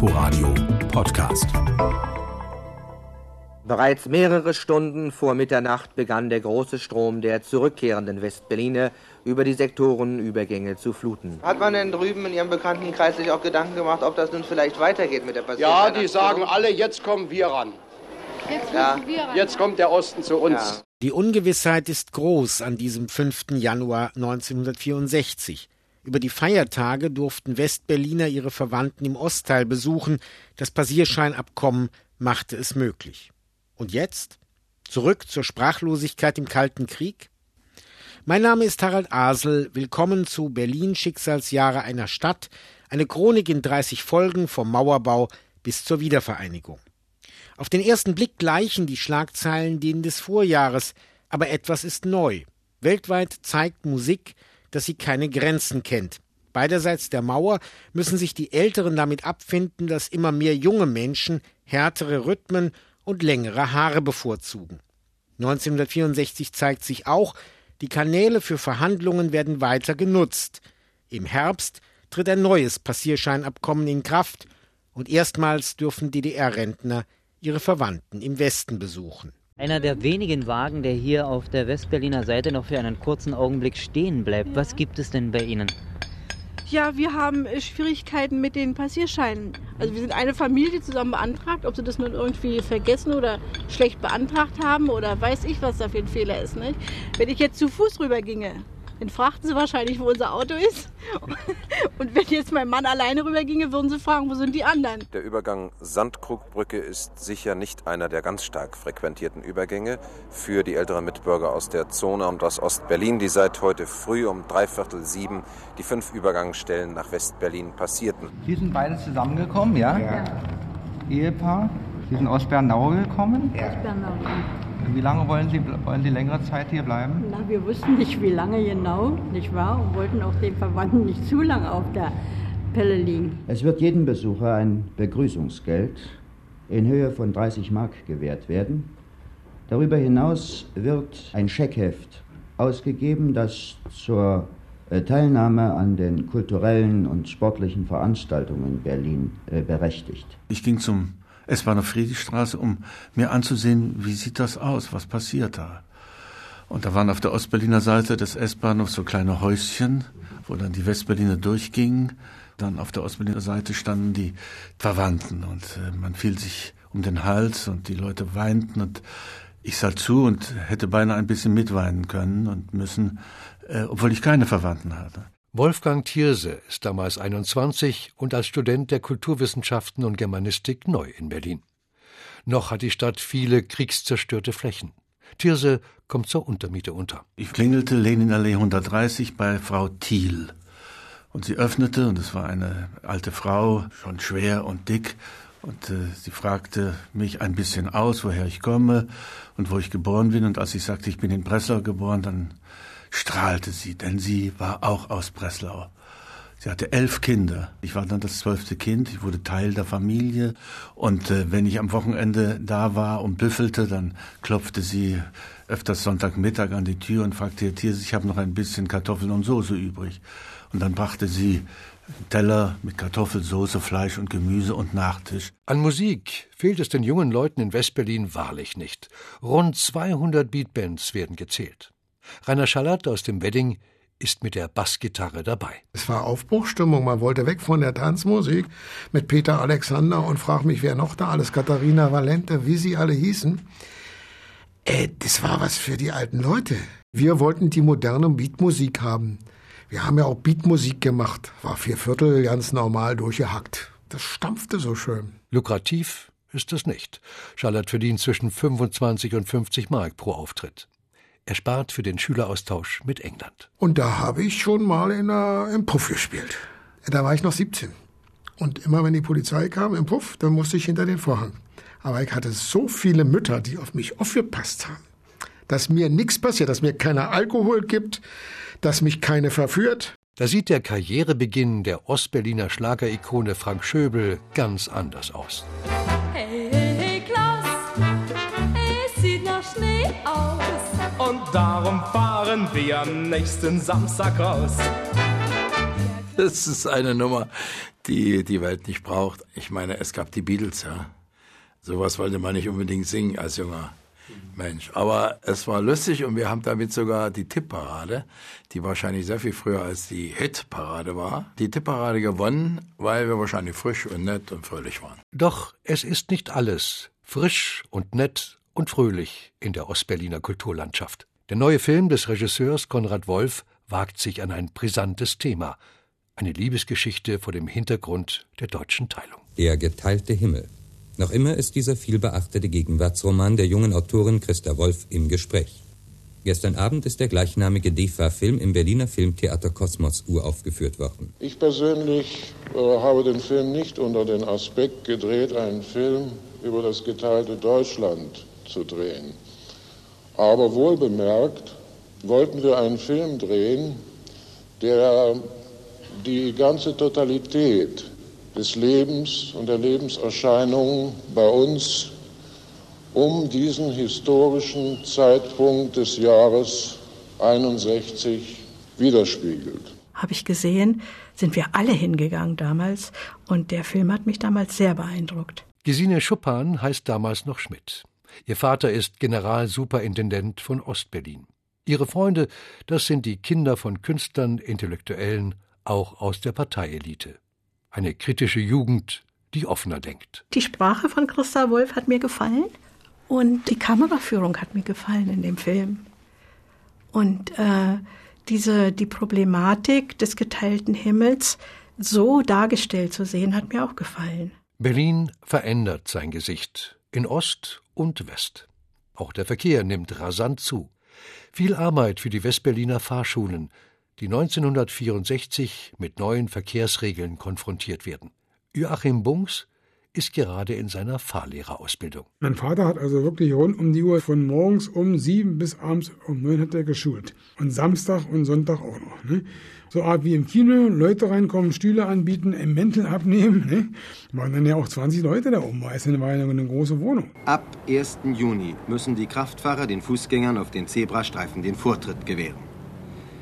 Inforadio Podcast. Bereits mehrere Stunden vor Mitternacht begann der große Strom der zurückkehrenden Westberliner über die Sektorenübergänge zu fluten. Hat man denn drüben in Ihrem Bekanntenkreis sich auch Gedanken gemacht, ob das nun vielleicht weitergeht mit der Passion? Ja, die sagen alle, jetzt kommen wir ran. Jetzt, ja. wir ran. jetzt kommt der Osten zu uns. Ja. Die Ungewissheit ist groß an diesem 5. Januar 1964. Über die Feiertage durften Westberliner ihre Verwandten im Ostteil besuchen. Das Passierscheinabkommen machte es möglich. Und jetzt? Zurück zur Sprachlosigkeit im Kalten Krieg? Mein Name ist Harald Asel. Willkommen zu Berlin Schicksalsjahre einer Stadt. Eine Chronik in 30 Folgen vom Mauerbau bis zur Wiedervereinigung. Auf den ersten Blick gleichen die Schlagzeilen denen des Vorjahres, aber etwas ist neu. Weltweit zeigt Musik, dass sie keine Grenzen kennt. Beiderseits der Mauer müssen sich die Älteren damit abfinden, dass immer mehr junge Menschen härtere Rhythmen und längere Haare bevorzugen. 1964 zeigt sich auch, die Kanäle für Verhandlungen werden weiter genutzt. Im Herbst tritt ein neues Passierscheinabkommen in Kraft und erstmals dürfen DDR-Rentner ihre Verwandten im Westen besuchen. Einer der wenigen Wagen, der hier auf der Westberliner Seite noch für einen kurzen Augenblick stehen bleibt. Was gibt es denn bei Ihnen? Ja, wir haben äh, Schwierigkeiten mit den Passierscheinen. Also wir sind eine Familie zusammen beantragt, ob sie das nun irgendwie vergessen oder schlecht beantragt haben oder weiß ich, was da für ein Fehler ist. Nicht? Wenn ich jetzt zu Fuß rüber ginge, dann fragten sie wahrscheinlich, wo unser Auto ist. Und wenn jetzt mein Mann alleine rüberginge, würden sie fragen, wo sind die anderen? Der Übergang Sandkrugbrücke ist sicher nicht einer der ganz stark frequentierten Übergänge für die älteren Mitbürger aus der Zone und aus Ostberlin, die seit heute früh um dreiviertel sieben die fünf Übergangsstellen nach Westberlin passierten. Sie sind beide zusammengekommen, ja? Ja. Ehepaar. Sie sind aus Bernau gekommen? Ja. Aus Bernau. Wie lange wollen Sie, wollen Sie längere Zeit hier bleiben? Na, wir wussten nicht, wie lange genau, nicht wahr? Und wollten auch den Verwandten nicht zu lange auf der Pelle liegen. Es wird jedem Besucher ein Begrüßungsgeld in Höhe von 30 Mark gewährt werden. Darüber hinaus wird ein Scheckheft ausgegeben, das zur äh, Teilnahme an den kulturellen und sportlichen Veranstaltungen in Berlin äh, berechtigt. Ich ging zum S-Bahnhof Friedrichstraße, um mir anzusehen, wie sieht das aus, was passiert da. Und da waren auf der Ostberliner Seite des S-Bahnhofs so kleine Häuschen, wo dann die Westberliner durchgingen. Dann auf der Ostberliner Seite standen die Verwandten und äh, man fiel sich um den Hals und die Leute weinten und ich sah zu und hätte beinahe ein bisschen mitweinen können und müssen, äh, obwohl ich keine Verwandten hatte. Wolfgang Thierse ist damals 21 und als Student der Kulturwissenschaften und Germanistik neu in Berlin. Noch hat die Stadt viele kriegszerstörte Flächen. Thierse kommt zur Untermiete unter. Ich klingelte Leninallee 130 bei Frau Thiel. Und sie öffnete, und es war eine alte Frau, schon schwer und dick, und äh, sie fragte mich ein bisschen aus, woher ich komme und wo ich geboren bin. Und als ich sagte, ich bin in Breslau geboren, dann strahlte sie, denn sie war auch aus Breslau. Sie hatte elf Kinder. Ich war dann das zwölfte Kind. Ich wurde Teil der Familie. Und äh, wenn ich am Wochenende da war und büffelte, dann klopfte sie öfters Sonntagmittag an die Tür und fragte, Herr Thiers, ich habe noch ein bisschen Kartoffeln und Soße übrig. Und dann brachte sie Teller mit Kartoffelsoße, Fleisch und Gemüse und Nachtisch. An Musik fehlt es den jungen Leuten in Westberlin wahrlich nicht. Rund 200 Beatbands werden gezählt. Rainer Schallert aus dem Wedding ist mit der Bassgitarre dabei. Es war Aufbruchstimmung. Man wollte weg von der Tanzmusik mit Peter Alexander und frag mich, wer noch da alles, Katharina Valente, wie sie alle hießen. Äh, das war was für die alten Leute. Wir wollten die moderne Beatmusik haben. Wir haben ja auch Beatmusik gemacht. War vier Viertel ganz normal durchgehackt. Das stampfte so schön. Lukrativ ist es nicht. Charlotte verdient zwischen 25 und 50 Mark pro Auftritt. Er spart für den Schüleraustausch mit England. Und da habe ich schon mal in einer, im Puff gespielt. Da war ich noch 17. Und immer wenn die Polizei kam im Puff, dann musste ich hinter den Vorhang. Aber ich hatte so viele Mütter, die auf mich aufgepasst haben, dass mir nichts passiert, dass mir keiner Alkohol gibt, dass mich keine verführt. Da sieht der Karrierebeginn der Ostberliner Schlagerikone Frank Schöbel ganz anders aus. Hey, hey, hey, Klaus, es sieht nach Schnee aus. Und darum fahren wir am nächsten Samstag raus. Das ist eine Nummer, die die Welt nicht braucht. Ich meine, es gab die Beatles, ja. Sowas wollte man nicht unbedingt singen als junger Mensch. Aber es war lustig und wir haben damit sogar die Tippparade, die wahrscheinlich sehr viel früher als die Hitparade war, die Tippparade gewonnen, weil wir wahrscheinlich frisch und nett und fröhlich waren. Doch es ist nicht alles frisch und nett und fröhlich in der Ostberliner Kulturlandschaft. Der neue Film des Regisseurs Konrad Wolf wagt sich an ein brisantes Thema, eine Liebesgeschichte vor dem Hintergrund der deutschen Teilung. Der geteilte Himmel. Noch immer ist dieser vielbeachtete Gegenwartsroman der jungen Autorin Christa Wolf im Gespräch. Gestern Abend ist der gleichnamige DEFA-Film im Berliner Filmtheater Kosmos uraufgeführt worden. Ich persönlich äh, habe den Film nicht unter den Aspekt gedreht, einen Film über das geteilte Deutschland zu drehen. Aber wohl bemerkt wollten wir einen Film drehen, der die ganze Totalität des Lebens und der Lebenserscheinungen bei uns um diesen historischen Zeitpunkt des Jahres 61 widerspiegelt. Habe ich gesehen, sind wir alle hingegangen damals und der Film hat mich damals sehr beeindruckt. Gesine Schuppan heißt damals noch Schmidt. Ihr Vater ist Generalsuperintendent von Ostberlin. Ihre Freunde, das sind die Kinder von Künstlern, Intellektuellen, auch aus der Parteielite. Eine kritische Jugend, die offener denkt. Die Sprache von Christa Wolf hat mir gefallen und die Kameraführung hat mir gefallen in dem Film. Und äh, diese, die Problematik des geteilten Himmels so dargestellt zu sehen, hat mir auch gefallen. Berlin verändert sein Gesicht in Ost und West. Auch der Verkehr nimmt rasant zu. Viel Arbeit für die Westberliner Fahrschulen, die 1964 mit neuen Verkehrsregeln konfrontiert werden. Joachim Bungs ist gerade in seiner Fahrlehrerausbildung. Mein Vater hat also wirklich rund um die Uhr von morgens um sieben bis abends um neun hat er geschult. Und Samstag und Sonntag auch noch. Ne? So Art wie im Kino, Leute reinkommen, Stühle anbieten, ein Mäntel abnehmen. Ne? Waren dann ja auch 20 Leute da oben. Es war ja eine große Wohnung. Ab 1. Juni müssen die Kraftfahrer den Fußgängern auf den Zebrastreifen den Vortritt gewähren.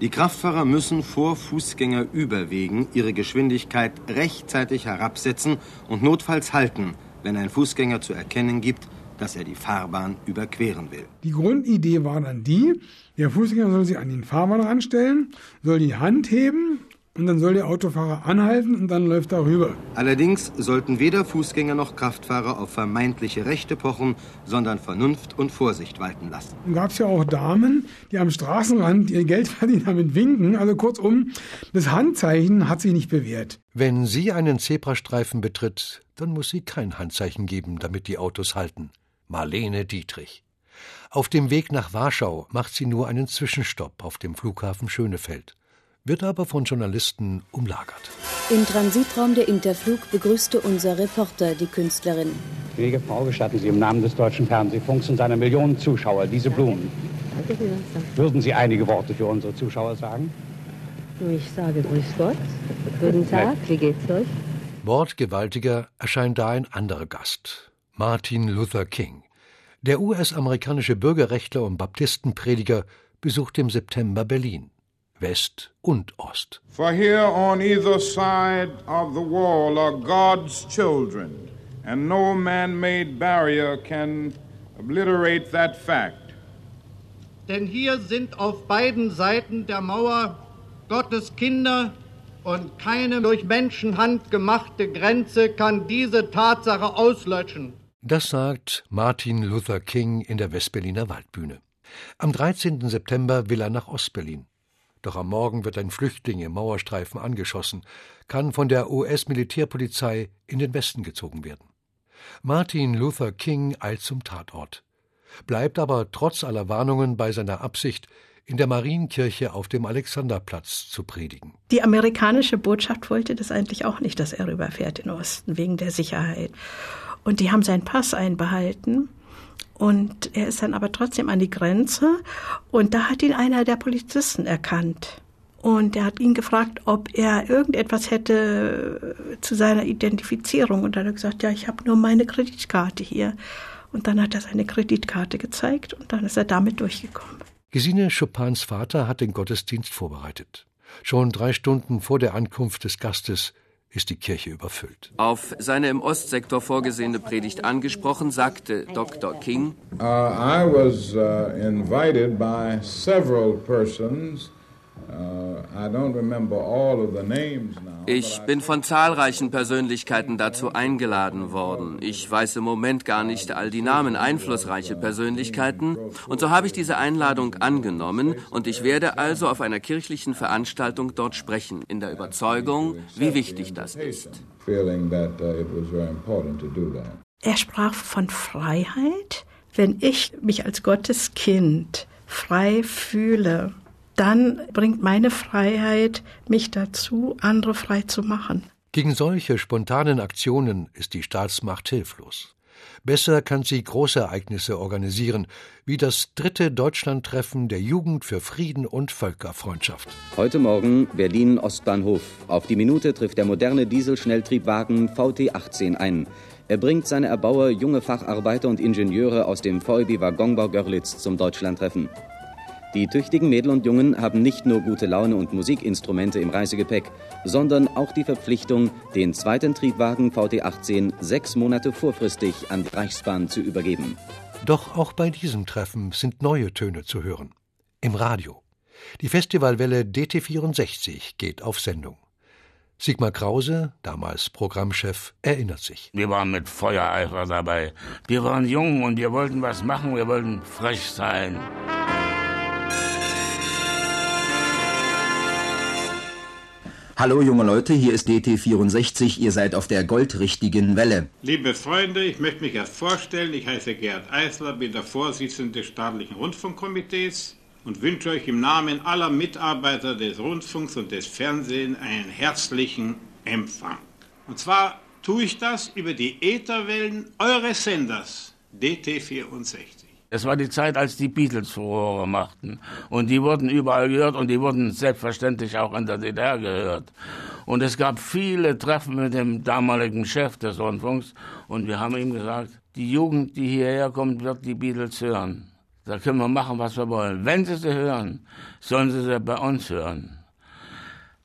Die Kraftfahrer müssen vor Fußgängerüberwegen ihre Geschwindigkeit rechtzeitig herabsetzen und notfalls halten, wenn ein Fußgänger zu erkennen gibt, dass er die Fahrbahn überqueren will. Die Grundidee war dann die, der Fußgänger soll sich an den Fahrmann ranstellen, soll die Hand heben und dann soll der Autofahrer anhalten und dann läuft er rüber. Allerdings sollten weder Fußgänger noch Kraftfahrer auf vermeintliche Rechte pochen, sondern Vernunft und Vorsicht walten lassen. Dann gab es ja auch Damen, die am Straßenrand ihr Geld verdienen damit winken. Also kurzum, das Handzeichen hat sich nicht bewährt. Wenn sie einen Zebrastreifen betritt, dann muss sie kein Handzeichen geben, damit die Autos halten. Marlene Dietrich. Auf dem Weg nach Warschau macht sie nur einen Zwischenstopp auf dem Flughafen Schönefeld wird aber von Journalisten umlagert. Im Transitraum der Interflug begrüßte unser Reporter die Künstlerin. Gnädige Frau, gestatten Sie im Namen des deutschen Fernsehfunks und seiner Millionen Zuschauer diese Blumen. Würden Sie einige Worte für unsere Zuschauer sagen? Ich sage Grüß Gott. Guten Tag, wie geht's euch? Wortgewaltiger erscheint da ein anderer Gast, Martin Luther King. Der US-amerikanische Bürgerrechtler und Baptistenprediger besucht im September Berlin. West und Ost. For here on either side of the wall are God's children, and no man-made barrier can obliterate that fact. Denn hier sind auf beiden Seiten der Mauer Gottes Kinder und keine durch Menschenhand gemachte Grenze kann diese Tatsache auslöschen. Das sagt Martin Luther King in der Westberliner Waldbühne. Am 13. September will er nach Ostberlin. Doch am Morgen wird ein Flüchtling im Mauerstreifen angeschossen, kann von der US-Militärpolizei in den Westen gezogen werden. Martin Luther King eilt zum Tatort, bleibt aber trotz aller Warnungen bei seiner Absicht, in der Marienkirche auf dem Alexanderplatz zu predigen. Die amerikanische Botschaft wollte das eigentlich auch nicht, dass er rüberfährt in den Osten, wegen der Sicherheit. Und die haben seinen Pass einbehalten und er ist dann aber trotzdem an die Grenze und da hat ihn einer der Polizisten erkannt. Und er hat ihn gefragt, ob er irgendetwas hätte zu seiner Identifizierung. Und dann hat er gesagt, ja, ich habe nur meine Kreditkarte hier. Und dann hat er seine Kreditkarte gezeigt und dann ist er damit durchgekommen. Gesine Chopins Vater hat den Gottesdienst vorbereitet. Schon drei Stunden vor der Ankunft des Gastes ist die Kirche überfüllt. Auf seine im Ostsektor vorgesehene Predigt angesprochen, sagte Dr. King: uh, I was uh, invited by several persons ich bin von zahlreichen Persönlichkeiten dazu eingeladen worden. Ich weiß im Moment gar nicht all die Namen, einflussreiche Persönlichkeiten. Und so habe ich diese Einladung angenommen und ich werde also auf einer kirchlichen Veranstaltung dort sprechen, in der Überzeugung, wie wichtig das ist. Uh, er sprach von Freiheit. Wenn ich mich als Gottes Kind frei fühle, dann bringt meine Freiheit mich dazu, andere frei zu machen. Gegen solche spontanen Aktionen ist die Staatsmacht hilflos. Besser kann sie Großereignisse organisieren, wie das dritte Deutschlandtreffen der Jugend für Frieden und Völkerfreundschaft. Heute Morgen Berlin Ostbahnhof. Auf die Minute trifft der moderne Dieselschnelltriebwagen VT18 ein. Er bringt seine Erbauer, junge Facharbeiter und Ingenieure aus dem VEB Waggonbau Görlitz zum Deutschlandtreffen. Die tüchtigen Mädel und Jungen haben nicht nur gute Laune und Musikinstrumente im Reisegepäck, sondern auch die Verpflichtung, den zweiten Triebwagen VT18 sechs Monate vorfristig an die Reichsbahn zu übergeben. Doch auch bei diesem Treffen sind neue Töne zu hören. Im Radio. Die Festivalwelle DT64 geht auf Sendung. Sigmar Krause, damals Programmchef, erinnert sich. Wir waren mit Feuereifer dabei. Wir waren jung und wir wollten was machen, wir wollten frech sein. Hallo junge Leute, hier ist DT64, ihr seid auf der goldrichtigen Welle. Liebe Freunde, ich möchte mich erst vorstellen, ich heiße Gerd Eisler, bin der Vorsitzende des staatlichen Rundfunkkomitees und wünsche euch im Namen aller Mitarbeiter des Rundfunks und des Fernsehens einen herzlichen Empfang. Und zwar tue ich das über die Ätherwellen eures Senders DT64. Es war die Zeit, als die Beatles Furore machten. Und die wurden überall gehört und die wurden selbstverständlich auch in der DDR gehört. Und es gab viele Treffen mit dem damaligen Chef des Rundfunks und wir haben ihm gesagt, die Jugend, die hierher kommt, wird die Beatles hören. Da können wir machen, was wir wollen. Wenn sie sie hören, sollen sie sie bei uns hören.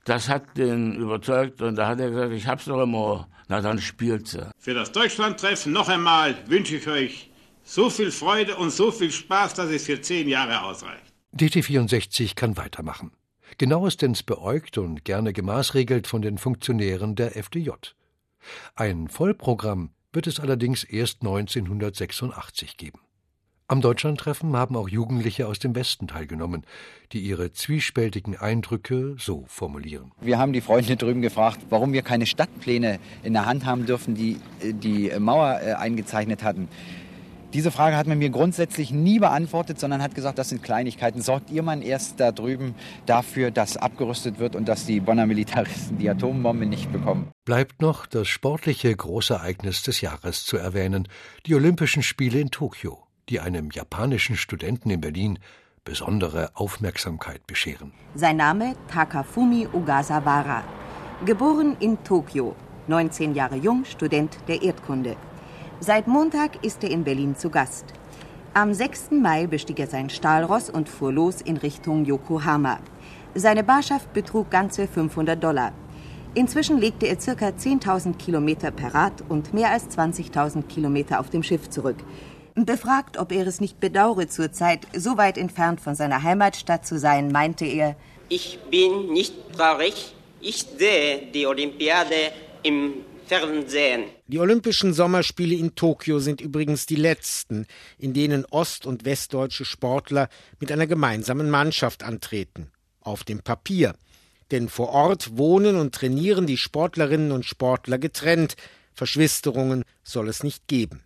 Das hat den überzeugt und da hat er gesagt, ich hab's doch im Ohr. Na, dann spielt sie. Für das Deutschlandtreffen noch einmal wünsche ich euch so viel Freude und so viel Spaß, dass es für zehn Jahre ausreicht. DT64 kann weitermachen. Genauestens beäugt und gerne gemaßregelt von den Funktionären der FDJ. Ein Vollprogramm wird es allerdings erst 1986 geben. Am Deutschlandtreffen haben auch Jugendliche aus dem Westen teilgenommen, die ihre zwiespältigen Eindrücke so formulieren. Wir haben die Freunde drüben gefragt, warum wir keine Stadtpläne in der Hand haben dürfen, die die Mauer äh, eingezeichnet hatten. Diese Frage hat man mir grundsätzlich nie beantwortet, sondern hat gesagt, das sind Kleinigkeiten. Sorgt ihr mal erst da drüben dafür, dass abgerüstet wird und dass die Bonner Militaristen die Atombombe nicht bekommen? Bleibt noch das sportliche Großereignis des Jahres zu erwähnen, die Olympischen Spiele in Tokio, die einem japanischen Studenten in Berlin besondere Aufmerksamkeit bescheren. Sein Name Takafumi Ogasawara. Geboren in Tokio, 19 Jahre jung, Student der Erdkunde. Seit Montag ist er in Berlin zu Gast. Am 6. Mai bestieg er sein Stahlross und fuhr los in Richtung Yokohama. Seine Barschaft betrug ganze 500 Dollar. Inzwischen legte er ca. 10.000 Kilometer per Rad und mehr als 20.000 Kilometer auf dem Schiff zurück. Befragt, ob er es nicht bedauere, zurzeit so weit entfernt von seiner Heimatstadt zu sein, meinte er, Ich bin nicht traurig. Ich sehe die Olympiade im Fernsehen. Die Olympischen Sommerspiele in Tokio sind übrigens die letzten, in denen ost- und westdeutsche Sportler mit einer gemeinsamen Mannschaft antreten. Auf dem Papier. Denn vor Ort wohnen und trainieren die Sportlerinnen und Sportler getrennt. Verschwisterungen soll es nicht geben.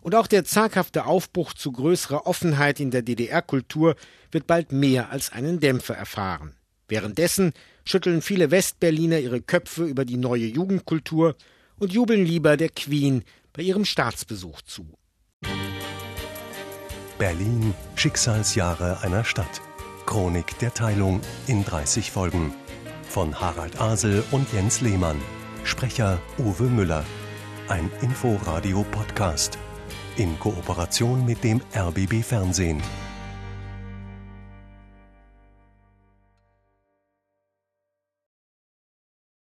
Und auch der zaghafte Aufbruch zu größerer Offenheit in der DDR-Kultur wird bald mehr als einen Dämpfer erfahren. Währenddessen schütteln viele Westberliner ihre Köpfe über die neue Jugendkultur und jubeln lieber der Queen bei ihrem Staatsbesuch zu. Berlin Schicksalsjahre einer Stadt. Chronik der Teilung in 30 Folgen. Von Harald Asel und Jens Lehmann. Sprecher Uwe Müller. Ein Inforadio-Podcast. In Kooperation mit dem RBB Fernsehen.